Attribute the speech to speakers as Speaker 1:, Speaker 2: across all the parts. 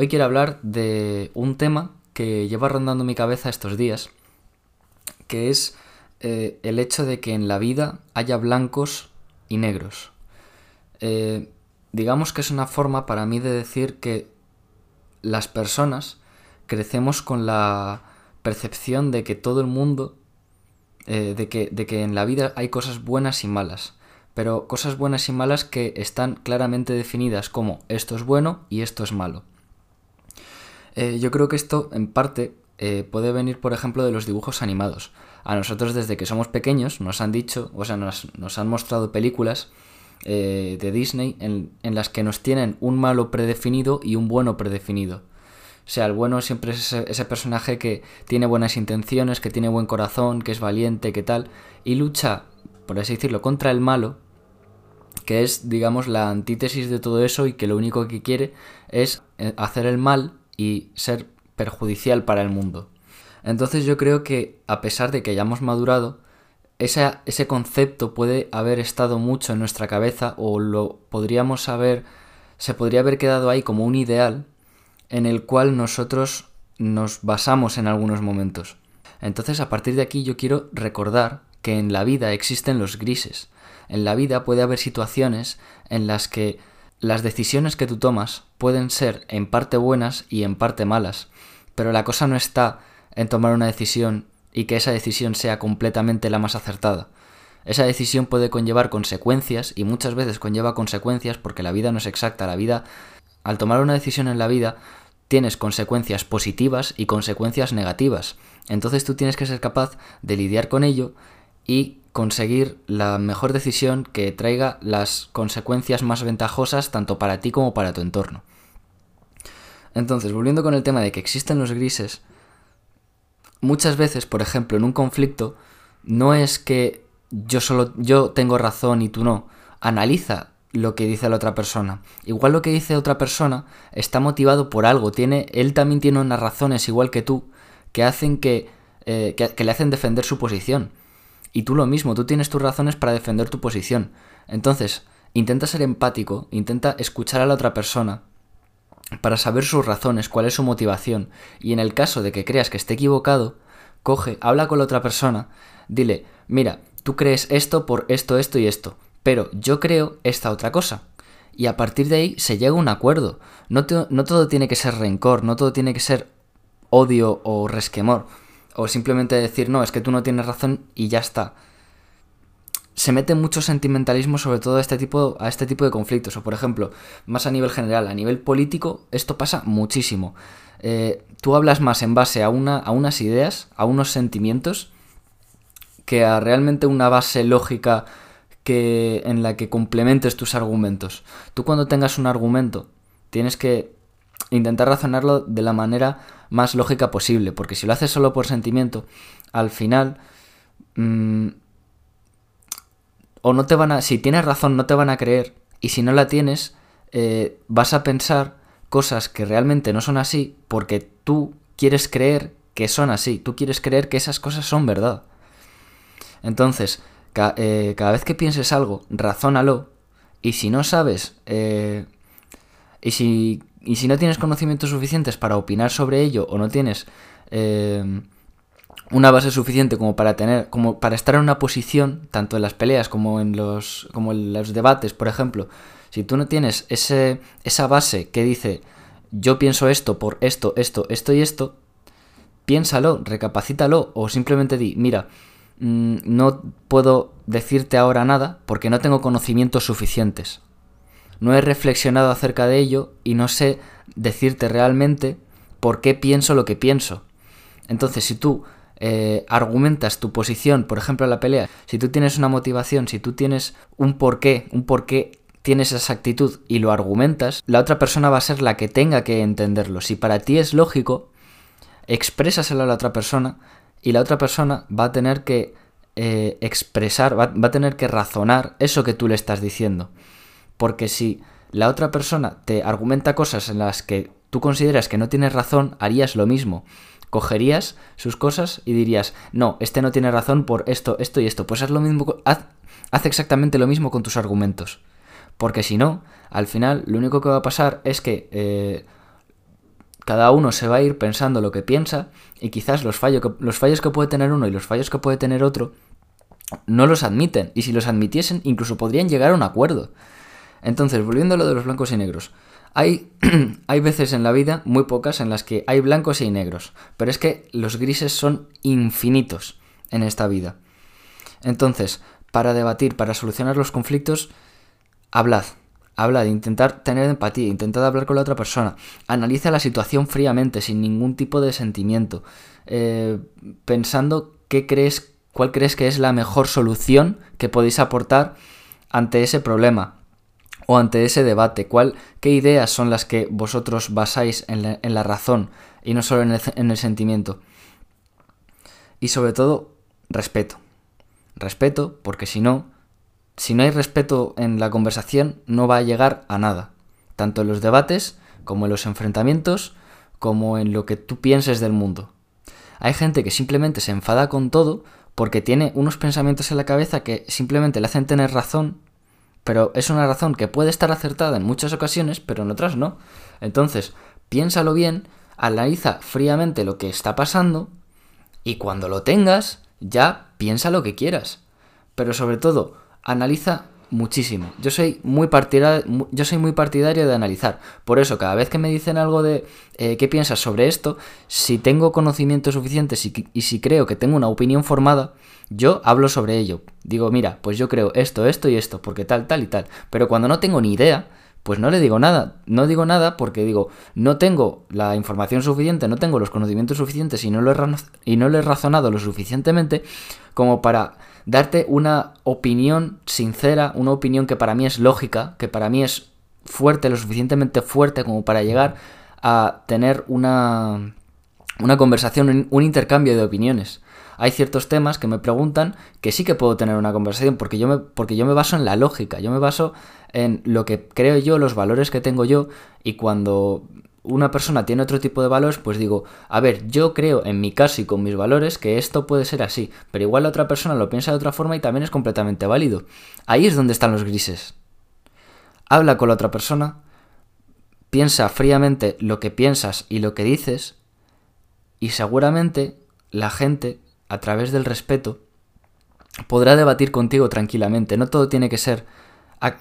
Speaker 1: Hoy quiero hablar de un tema que lleva rondando mi cabeza estos días, que es eh, el hecho de que en la vida haya blancos y negros. Eh, digamos que es una forma para mí de decir que las personas crecemos con la percepción de que todo el mundo, eh, de, que, de que en la vida hay cosas buenas y malas, pero cosas buenas y malas que están claramente definidas como esto es bueno y esto es malo. Eh, yo creo que esto en parte puede venir, por ejemplo, de los dibujos animados a nosotros desde que somos pequeños nos han dicho, o sea, nos, han mostrado películas eh, de Disney en, las que nos tienen un malo predefinido y un bueno predefinido. O sea, el bueno siempre es ese, personaje que tiene buenas intenciones, que tiene buen corazón, que es valiente, que tal, y lucha, por así decirlo, contra el malo, que es, digamos, la antítesis de todo eso y que lo único que quiere es eh, hacer el mal y ser perjudicial para el mundo. Entonces yo creo que a pesar de que hayamos madurado, ese concepto puede haber estado mucho en nuestra cabeza o lo podríamos haber, se podría haber quedado ahí como un ideal en el cual nosotros nos basamos en algunos momentos. Entonces a partir de aquí yo quiero recordar que en la vida existen los grises. En la vida puede haber situaciones en las que las decisiones que tú tomas pueden ser en parte buenas y en parte malas, pero la cosa no está en tomar una decisión y que esa decisión sea completamente la más acertada. Esa decisión puede conllevar consecuencias y muchas veces conlleva consecuencias porque la vida no es exacta. La vida, al tomar una decisión en la vida, tienes consecuencias positivas y consecuencias negativas. Entonces tú tienes que ser capaz de lidiar con ello y conseguir la mejor decisión que traiga las consecuencias más ventajosas tanto para ti como para tu entorno. Entonces, volviendo con el tema de que existen los grises, muchas veces, por ejemplo, en un conflicto, no es que yo solo yo tengo razón y tú no. Analiza lo que dice la otra persona. Igual lo que dice otra persona está motivado por algo. Tiene, él también tiene unas razones igual que tú que hacen que, eh, que le hacen defender su posición. Y tú lo mismo, tú tienes tus razones para defender tu posición. Entonces, intenta ser empático, intenta escuchar a la otra persona para saber sus razones, cuál es su motivación, y en el caso de que creas que esté equivocado, coge, habla con la otra persona, dile, mira, tú crees esto por esto, esto y esto, pero yo creo esta otra cosa. Y a partir de ahí se llega a un acuerdo. No, no todo tiene que ser rencor, no todo tiene que ser odio o resquemor. O simplemente decir, no, es que tú no tienes razón y ya está se mete mucho sentimentalismo sobre todo a este tipo, a este tipo de conflictos. O por ejemplo, más a nivel general, a nivel político, esto pasa muchísimo. Eh, tú hablas más en base a, una, a unas ideas, a unos sentimientos, que a realmente una base lógica que, en la que complementes tus argumentos. Tú cuando tengas un argumento, tienes que intentar razonarlo de la manera más lógica posible, porque si lo haces solo por sentimiento, al final... Mm, o no te van a, si tienes razón no te van a creer y si no la tienes eh, vas a pensar cosas que realmente no son así porque tú quieres creer que son así, tú quieres creer que esas cosas son verdad. Entonces, eh, cada vez que pienses algo, razónalo y si no sabes eh, y, si, y si no tienes conocimientos suficientes para opinar sobre ello o no tienes una base suficiente como para tener, como para estar en una posición, tanto en las peleas como en los, como en los debates, por ejemplo, si tú no tienes ese, esa base que dice yo pienso esto por esto, esto, esto y esto, piénsalo, recapacítalo o simplemente di, mira, mm, no puedo decirte ahora nada porque no tengo conocimientos suficientes. No he reflexionado acerca de ello y no sé decirte realmente por qué pienso lo que pienso. Entonces, si tú eh, argumentas tu posición, por ejemplo, en la pelea, si tú tienes una motivación, si tú tienes un porqué, un porqué tienes esa actitud y lo argumentas, la otra persona va a ser la que tenga que entenderlo. Si para ti es lógico, exprésaselo a la otra persona y la otra persona va a tener que eh, expresar, va a tener que razonar eso que tú le estás diciendo. Porque si la otra persona te argumenta cosas en las que tú consideras que no tienes razón, harías lo mismo cogerías sus cosas y dirías, no, este no tiene razón por esto, esto y esto. Pues haz lo mismo, haz, exactamente lo mismo con tus argumentos. Porque si no, al final lo único que va a pasar es que eh, cada uno se va a ir pensando lo que piensa y quizás los, los fallos que puede tener uno y los fallos que puede tener otro no los admiten. Y si los admitiesen, incluso podrían llegar a un acuerdo. Entonces, volviendo a lo de los blancos y negros. Hay, hay veces en la vida, muy pocas, en las que hay blancos y negros. Pero es que los grises son infinitos en esta vida. Entonces, para debatir, para solucionar los conflictos, hablad, Habla de intentar tener empatía, intentad hablar con la otra persona, analiza la situación fríamente, sin ningún tipo de sentimiento, eh, pensando qué crees, cuál crees que es la mejor solución que podéis aportar ante ese problema o ante ese debate, cuál, qué ideas son las que vosotros basáis en la, razón y no solo en el, en el sentimiento. Y sobre todo, respeto. Respeto, porque si no, si no hay respeto en la conversación, no va a llegar a nada, tanto en los debates como en los enfrentamientos, como en lo que tú pienses del mundo. Hay gente que simplemente se enfada con todo porque tiene unos pensamientos en la cabeza que simplemente le hacen tener razón, pero es una razón que puede estar acertada en muchas ocasiones, pero en otras no. Entonces, piénsalo bien, analiza fríamente lo que está pasando y cuando lo tengas, ya piensa lo que quieras. Pero sobre todo, analiza muchísimo. Yo soy muy partidario, yo soy muy partidario de analizar. Por eso, cada vez que me dicen algo de eh, qué piensas sobre esto, si tengo conocimiento suficiente y si creo que tengo una opinión formada, yo hablo sobre ello. Digo, mira, pues yo creo esto, esto y esto, porque tal, tal y tal. Pero cuando no tengo ni idea, pues no le digo nada. No digo nada porque digo, no tengo la información suficiente, no tengo los conocimientos suficientes y no lo he, y no lo he razonado lo suficientemente como para darte una opinión sincera, una opinión que para mí es lógica, que para mí es fuerte, lo suficientemente fuerte como para llegar a tener una, una conversación, un intercambio de opiniones. Hay ciertos temas que me preguntan que sí que puedo tener una conversación porque yo me, porque yo me baso en la lógica, yo me baso en lo que creo yo, los valores que tengo yo y cuando una persona tiene otro tipo de valores, pues digo, a ver, yo creo en mi caso y con mis valores que esto puede ser así, pero igual la otra persona lo piensa de otra forma y también es completamente válido. Ahí es donde están los grises. Habla con la otra persona, piensa fríamente lo que piensas y lo que dices, y seguramente la gente, a través del respeto, podrá debatir contigo tranquilamente. No todo tiene que ser,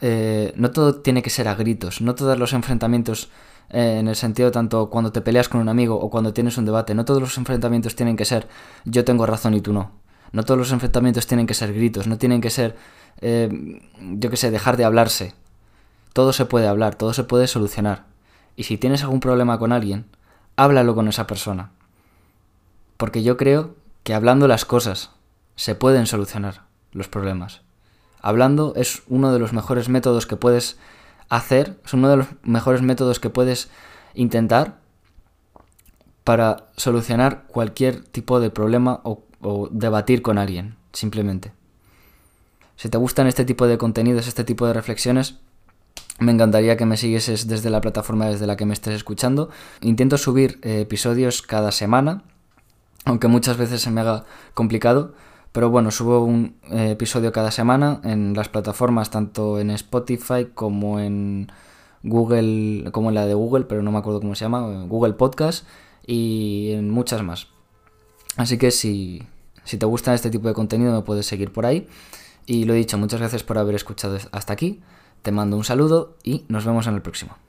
Speaker 1: eh, no todo tiene que ser a gritos, no todos los enfrentamientos eh, en el sentido tanto cuando te peleas con un amigo o cuando tienes un debate, no todos los enfrentamientos tienen que ser yo tengo razón y tú no. No todos los enfrentamientos tienen que ser gritos, no tienen que ser, eh, yo qué sé, dejar de hablarse. Todo se puede hablar, todo se puede solucionar. Y si tienes algún problema con alguien, háblalo con esa persona. Porque yo creo que hablando las cosas se pueden solucionar los problemas. Hablando es uno de los mejores métodos que puedes hacer, es uno de los mejores métodos que puedes intentar para solucionar cualquier tipo de problema o, debatir con alguien, simplemente. Si te gustan este tipo de contenidos, este tipo de reflexiones, me encantaría que me siguieses desde la plataforma desde la que me estés escuchando. Intento subir eh, episodios cada semana, aunque muchas veces se me haga complicado. Pero bueno, subo un eh, episodio cada semana en las plataformas, tanto en Spotify como en Google, como en la de Google, pero no me acuerdo cómo se llama, Google Podcast y en muchas más. Así que si, si te gusta este tipo de contenido me puedes seguir por ahí. Y lo he dicho, muchas gracias por haber escuchado hasta aquí. Te mando un saludo y nos vemos en el próximo.